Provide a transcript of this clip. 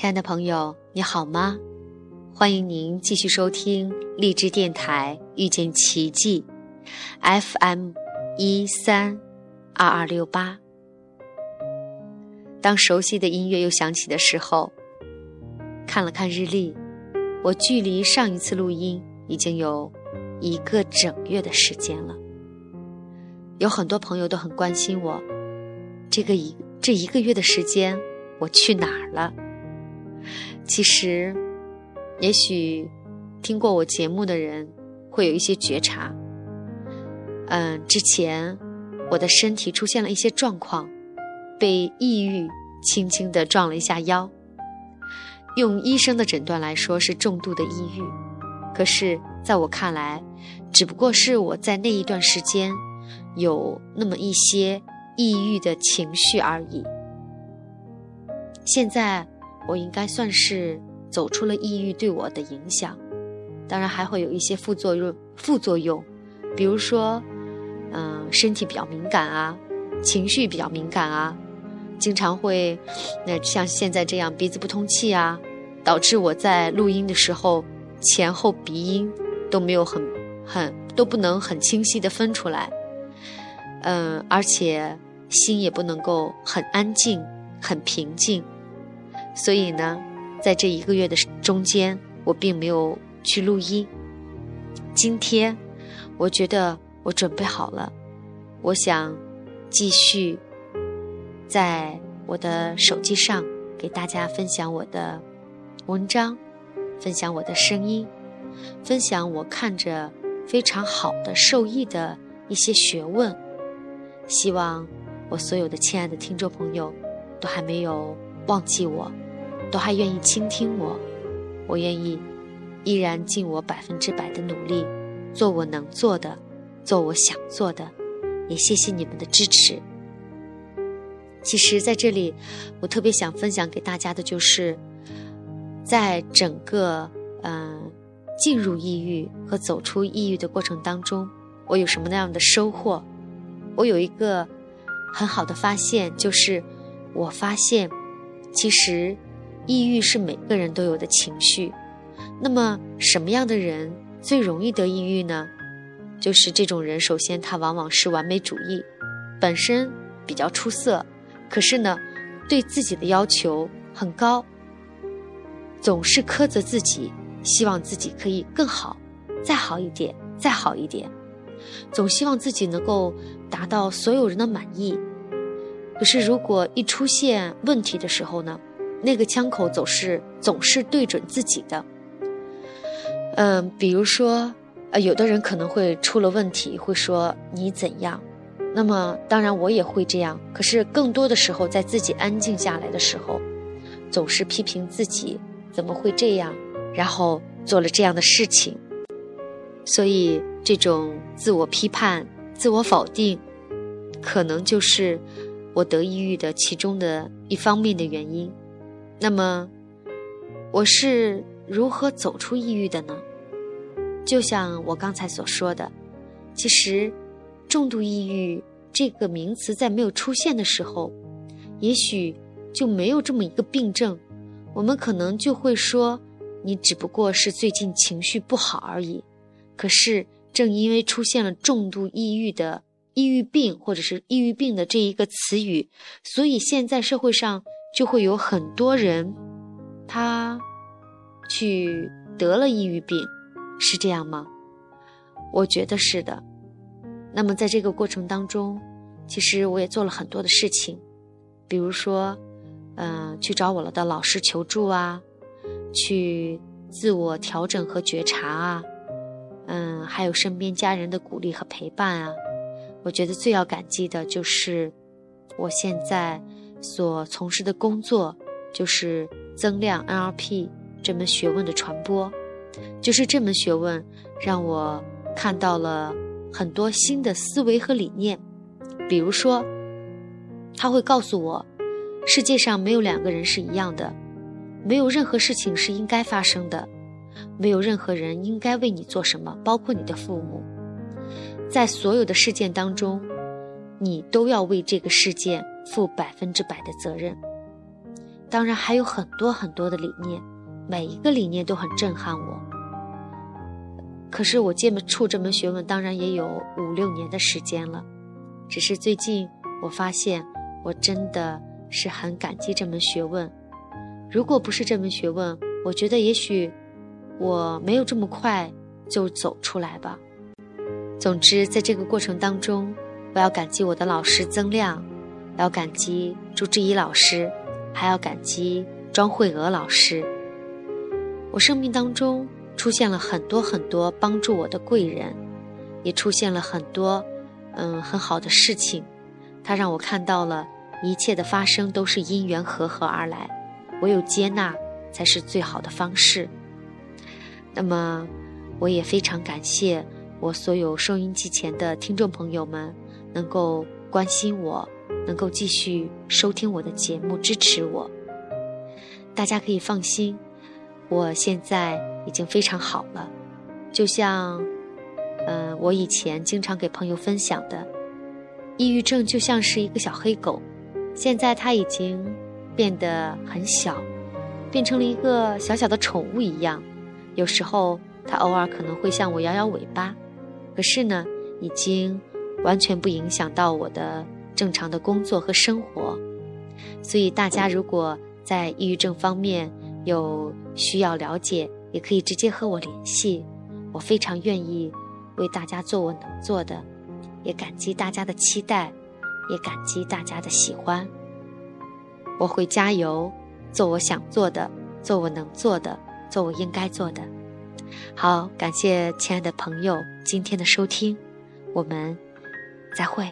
亲爱的朋友，你好吗？欢迎您继续收听励志电台遇见奇迹，FM 一三二二六八。当熟悉的音乐又响起的时候，看了看日历，我距离上一次录音已经有一个整月的时间了。有很多朋友都很关心我，这个一这一个月的时间我去哪儿了？其实，也许听过我节目的人会有一些觉察。嗯，之前我的身体出现了一些状况，被抑郁轻轻的撞了一下腰。用医生的诊断来说是重度的抑郁，可是在我看来，只不过是我在那一段时间有那么一些抑郁的情绪而已。现在。我应该算是走出了抑郁对我的影响，当然还会有一些副作用。副作用，比如说，嗯，身体比较敏感啊，情绪比较敏感啊，经常会，那像现在这样鼻子不通气啊，导致我在录音的时候前后鼻音都没有很很都不能很清晰的分出来，嗯，而且心也不能够很安静、很平静。所以呢，在这一个月的中间，我并没有去录音。今天，我觉得我准备好了，我想继续在我的手机上给大家分享我的文章，分享我的声音，分享我看着非常好的受益的一些学问。希望我所有的亲爱的听众朋友都还没有忘记我。都还愿意倾听我，我愿意依然尽我百分之百的努力，做我能做的，做我想做的，也谢谢你们的支持。其实，在这里，我特别想分享给大家的就是，在整个嗯进入抑郁和走出抑郁的过程当中，我有什么那样的收获？我有一个很好的发现，就是我发现，其实。抑郁是每个人都有的情绪，那么什么样的人最容易得抑郁呢？就是这种人，首先他往往是完美主义，本身比较出色，可是呢，对自己的要求很高，总是苛责自己，希望自己可以更好，再好一点，再好一点，总希望自己能够达到所有人的满意。可是如果一出现问题的时候呢？那个枪口总是总是对准自己的，嗯，比如说，呃，有的人可能会出了问题，会说你怎样，那么当然我也会这样，可是更多的时候，在自己安静下来的时候，总是批评自己怎么会这样，然后做了这样的事情，所以这种自我批判、自我否定，可能就是我得抑郁的其中的一方面的原因。那么，我是如何走出抑郁的呢？就像我刚才所说的，其实，重度抑郁这个名词在没有出现的时候，也许就没有这么一个病症，我们可能就会说，你只不过是最近情绪不好而已。可是，正因为出现了重度抑郁的抑郁病，或者是抑郁病的这一个词语，所以现在社会上。就会有很多人，他去得了抑郁病，是这样吗？我觉得是的。那么在这个过程当中，其实我也做了很多的事情，比如说，嗯，去找我的老师求助啊，去自我调整和觉察啊，嗯，还有身边家人的鼓励和陪伴啊。我觉得最要感激的就是我现在。所从事的工作就是增量 NLP 这门学问的传播，就是这门学问让我看到了很多新的思维和理念。比如说，他会告诉我，世界上没有两个人是一样的，没有任何事情是应该发生的，没有任何人应该为你做什么，包括你的父母，在所有的事件当中，你都要为这个事件。负百分之百的责任，当然还有很多很多的理念，每一个理念都很震撼我。可是我接触这门学问，当然也有五六年的时间了。只是最近我发现，我真的是很感激这门学问。如果不是这门学问，我觉得也许我没有这么快就走出来吧。总之，在这个过程当中，我要感激我的老师曾亮，要感激朱志怡老师，还要感激庄慧娥老师。我生命当中。出现了很多很多帮助我的贵人，也出现了很多，嗯，很好的事情。它让我看到了一切的发生都是因缘和合而来，唯有接纳才是最好的方式。那么，我也非常感谢我所有收音机前的听众朋友们，能够关心我，能够继续收听我的节目，支持我。大家可以放心。我现在已经非常好了，就像，嗯，我以前经常给朋友分享的，抑郁症就像是一个小黑狗，现在它已经变得很小，变成了一个小小的宠物一样。有时候它偶尔可能会向我摇摇尾巴，可是呢，已经完全不影响到我的正常的工作和生活。所以大家如果在抑郁症方面，有需要了解，也可以直接和我联系，我非常愿意为大家做我能做的，也感激大家的期待，也感激大家的喜欢。我会加油，做我想做的，做我能做的，做我应该做的。好，感谢亲爱的朋友今天的收听，我们再会。